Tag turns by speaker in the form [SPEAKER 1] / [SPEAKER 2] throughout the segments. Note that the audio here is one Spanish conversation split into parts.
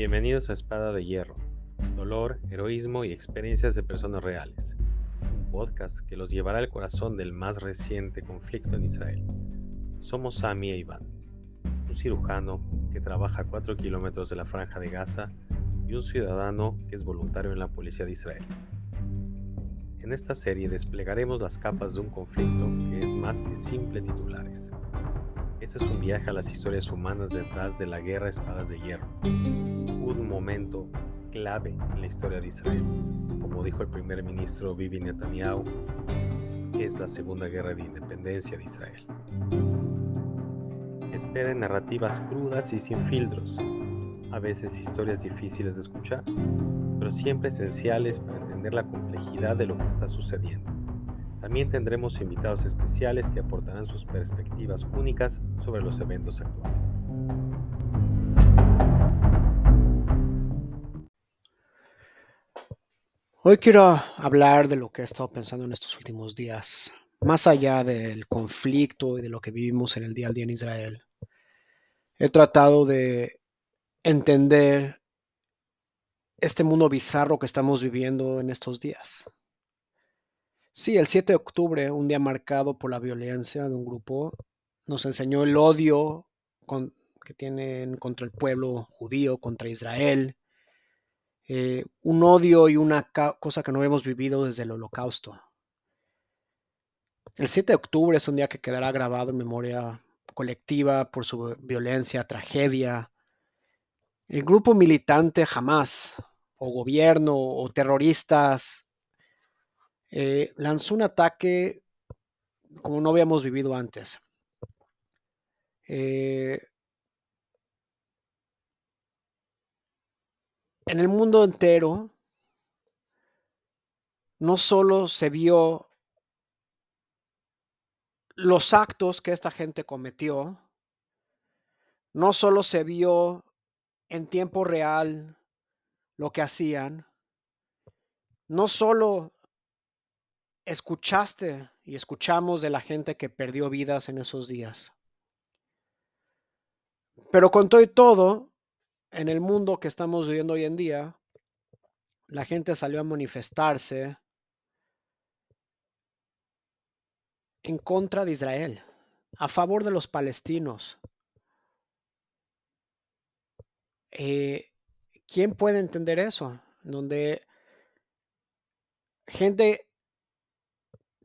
[SPEAKER 1] Bienvenidos a Espada de Hierro, dolor, heroísmo y experiencias de personas reales, un podcast que los llevará al corazón del más reciente conflicto en Israel. Somos Sami e Iván, un cirujano que trabaja a 4 kilómetros de la franja de Gaza y un ciudadano que es voluntario en la policía de Israel. En esta serie desplegaremos las capas de un conflicto que es más que simple titulares. Este es un viaje a las historias humanas detrás de la guerra Espadas de Hierro, un momento clave en la historia de Israel, como dijo el primer ministro Bibi Netanyahu, es la segunda guerra de independencia de Israel. Esperen narrativas crudas y sin filtros, a veces historias difíciles de escuchar, pero siempre esenciales para entender la complejidad de lo que está sucediendo. También tendremos invitados especiales que aportarán sus perspectivas únicas sobre los eventos actuales.
[SPEAKER 2] Hoy quiero hablar de lo que he estado pensando en estos últimos días, más allá del conflicto y de lo que vivimos en el día a día en Israel. He tratado de entender este mundo bizarro que estamos viviendo en estos días. Sí, el 7 de octubre, un día marcado por la violencia de un grupo, nos enseñó el odio que tienen contra el pueblo judío, contra Israel, eh, un odio y una cosa que no hemos vivido desde el holocausto. El 7 de octubre es un día que quedará grabado en memoria colectiva por su violencia, tragedia. El grupo militante jamás, o gobierno, o terroristas, eh, lanzó un ataque como no habíamos vivido antes. Eh, en el mundo entero, no solo se vio los actos que esta gente cometió, no solo se vio en tiempo real lo que hacían, no solo escuchaste y escuchamos de la gente que perdió vidas en esos días. Pero con todo y todo, en el mundo que estamos viviendo hoy en día, la gente salió a manifestarse en contra de Israel, a favor de los palestinos. Eh, ¿Quién puede entender eso? Donde gente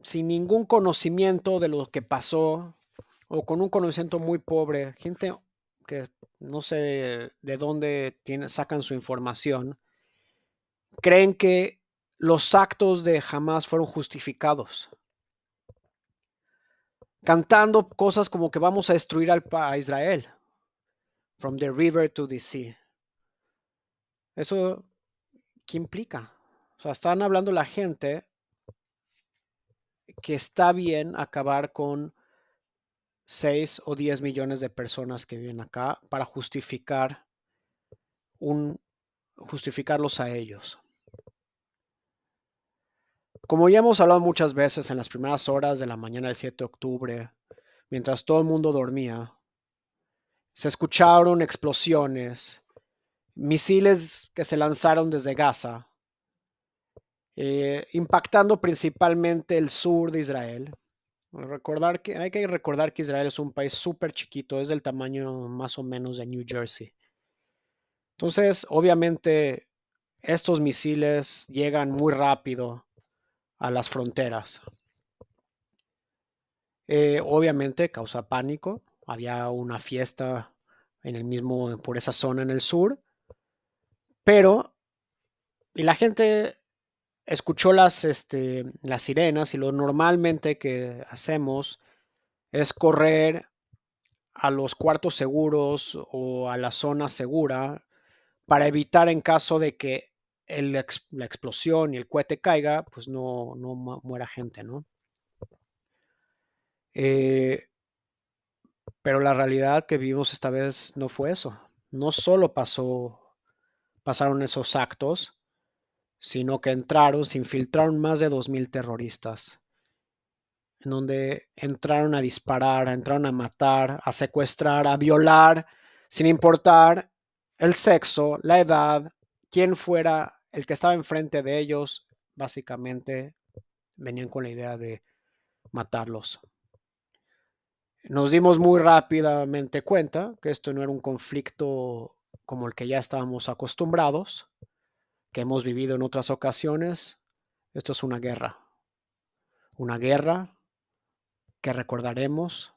[SPEAKER 2] sin ningún conocimiento de lo que pasó o con un conocimiento muy pobre, gente que no sé de dónde sacan su información, creen que los actos de Hamas fueron justificados. Cantando cosas como que vamos a destruir al, a Israel. From the river to the sea. Eso, ¿qué implica? O sea, están hablando la gente que está bien acabar con 6 o 10 millones de personas que viven acá para justificar un justificarlos a ellos. Como ya hemos hablado muchas veces en las primeras horas de la mañana del 7 de octubre, mientras todo el mundo dormía, se escucharon explosiones, misiles que se lanzaron desde Gaza, eh, impactando principalmente el sur de Israel. Recordar que, hay que recordar que Israel es un país súper chiquito, es del tamaño más o menos de New Jersey. Entonces, obviamente, estos misiles llegan muy rápido a las fronteras. Eh, obviamente causa pánico. Había una fiesta en el mismo, por esa zona en el sur. Pero, y la gente escuchó las, este, las sirenas y lo normalmente que hacemos es correr a los cuartos seguros o a la zona segura para evitar en caso de que la explosión y el cohete caiga, pues no, no muera gente, ¿no? Eh, pero la realidad que vivimos esta vez no fue eso. No solo pasó, pasaron esos actos, sino que entraron, se infiltraron más de 2.000 terroristas, en donde entraron a disparar, entraron a matar, a secuestrar, a violar, sin importar el sexo, la edad, quién fuera el que estaba enfrente de ellos, básicamente venían con la idea de matarlos. Nos dimos muy rápidamente cuenta que esto no era un conflicto como el que ya estábamos acostumbrados, que hemos vivido en otras ocasiones. Esto es una guerra. Una guerra que recordaremos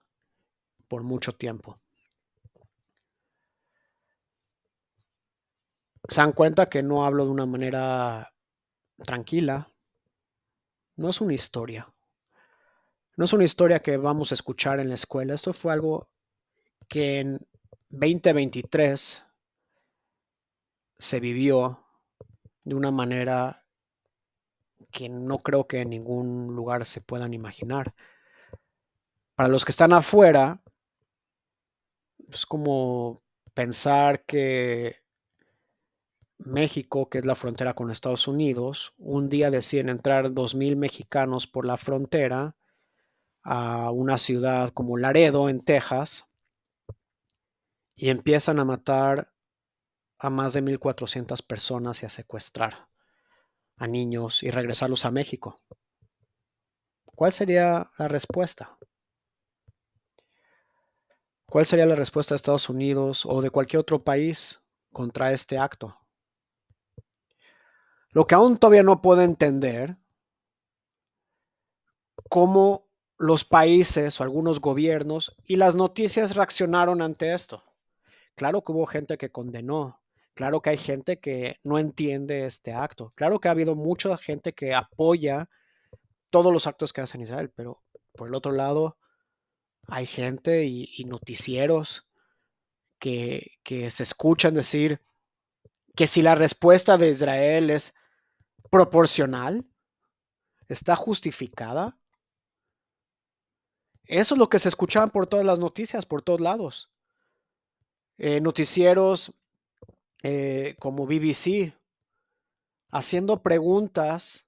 [SPEAKER 2] por mucho tiempo. Se dan cuenta que no hablo de una manera tranquila. No es una historia. No es una historia que vamos a escuchar en la escuela. Esto fue algo que en 2023 se vivió de una manera que no creo que en ningún lugar se puedan imaginar. Para los que están afuera, es como pensar que México, que es la frontera con Estados Unidos, un día deciden entrar 2.000 mexicanos por la frontera a una ciudad como Laredo, en Texas, y empiezan a matar a más de 1.400 personas y a secuestrar a niños y regresarlos a México. ¿Cuál sería la respuesta? ¿Cuál sería la respuesta de Estados Unidos o de cualquier otro país contra este acto? Lo que aún todavía no puedo entender, cómo los países o algunos gobiernos y las noticias reaccionaron ante esto. Claro que hubo gente que condenó, claro que hay gente que no entiende este acto, claro que ha habido mucha gente que apoya todos los actos que hace Israel, pero por el otro lado hay gente y, noticieros que, que se escuchan decir que si la respuesta de Israel es proporcional, está justificada, eso es lo que se escuchaban por todas las noticias, por todos lados. Eh, noticieros eh, como BBC, haciendo preguntas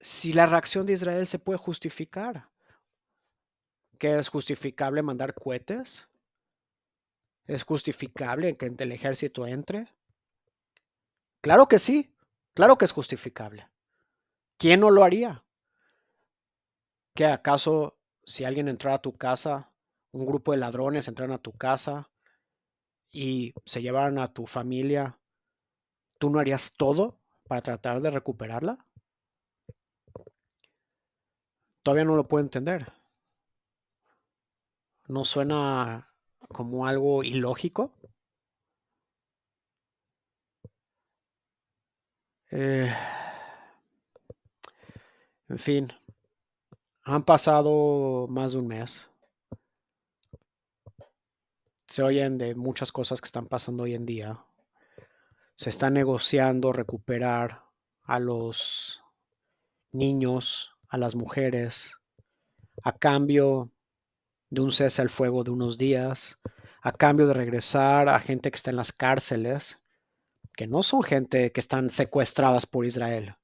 [SPEAKER 2] si la reacción de Israel se puede justificar. ¿Que es justificable mandar cohetes? ¿Es justificable que el ejército entre? Claro que sí, claro que es justificable. ¿Quién no lo haría? ¿Qué acaso si alguien entrara a tu casa, un grupo de ladrones entraran a tu casa y se llevaran a tu familia, tú no harías todo para tratar de recuperarla? Todavía no lo puedo entender. ¿No suena como algo ilógico? Eh, en fin, han pasado más de un mes. Se oyen de muchas cosas que están pasando hoy en día. Se está negociando recuperar a los niños, a las mujeres, a cambio de un cese al fuego de unos días, a cambio de regresar a gente que está en las cárceles, que no son gente que están secuestradas por Israel,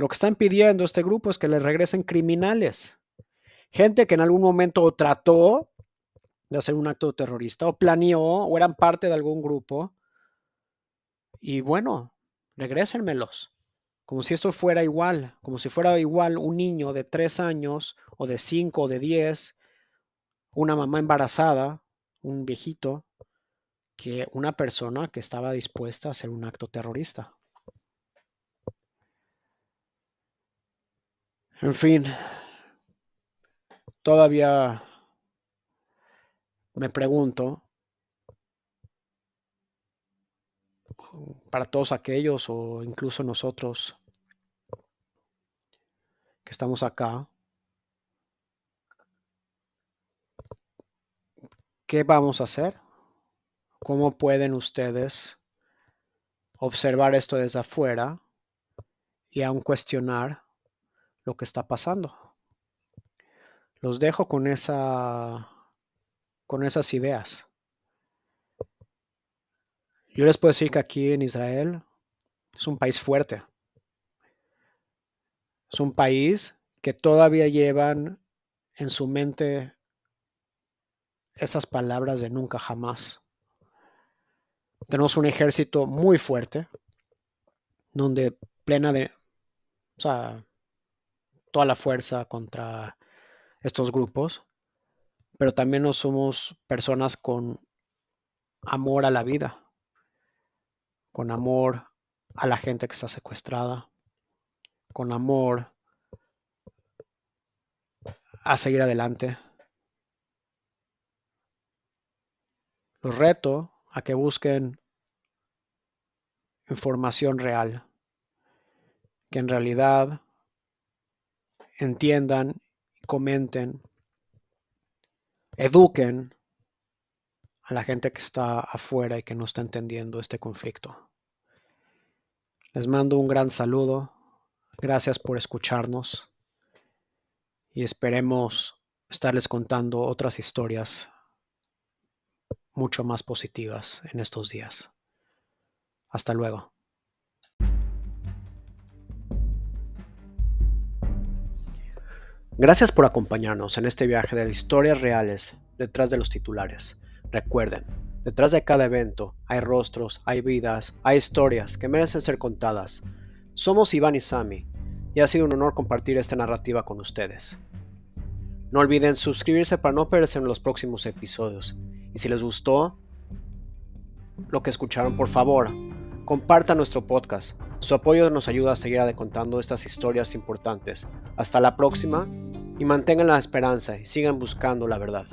[SPEAKER 2] lo que están pidiendo este grupo es que le regresen criminales. Gente que en algún momento trató de hacer un acto terrorista o planeó o eran parte de algún grupo. Y bueno, regrésenmelos. Como si esto fuera igual, como si fuera igual un niño de tres años o de cinco o de diez, una mamá embarazada, un viejito, que una persona que estaba dispuesta a hacer un acto terrorista. En fin, todavía me pregunto, para todos aquellos o incluso nosotros que estamos acá, ¿qué vamos a hacer? ¿Cómo pueden ustedes observar esto desde afuera y aún cuestionar lo que está pasando. Los dejo con esa con esas ideas. Yo les puedo decir que aquí en Israel es un país fuerte. Es un país que todavía llevan en su mente esas palabras de nunca jamás. Tenemos un ejército muy fuerte, donde plena de, o sea, toda la fuerza contra estos grupos, pero también no somos personas con amor a la vida, con amor a la gente que está secuestrada, con amor a seguir adelante. Los reto a que busquen información real, que en realidad entiendan, comenten, eduquen a la gente que está afuera y que no está entendiendo este conflicto. Les mando un gran saludo. Gracias por escucharnos y esperemos estarles contando otras historias mucho más positivas en estos días. Hasta luego. Gracias por acompañarnos en este viaje de historias reales detrás de los titulares. Recuerden, detrás de cada evento hay rostros, hay vidas, hay historias que merecen ser contadas. Somos Iván y Sami y ha sido un honor compartir esta narrativa con ustedes. No olviden suscribirse para no perderse en los próximos episodios. Y si les gustó lo que escucharon, por favor, compartan nuestro podcast. Su apoyo nos ayuda a seguir contando estas historias importantes. Hasta la próxima y mantengan la esperanza y sigan buscando la verdad.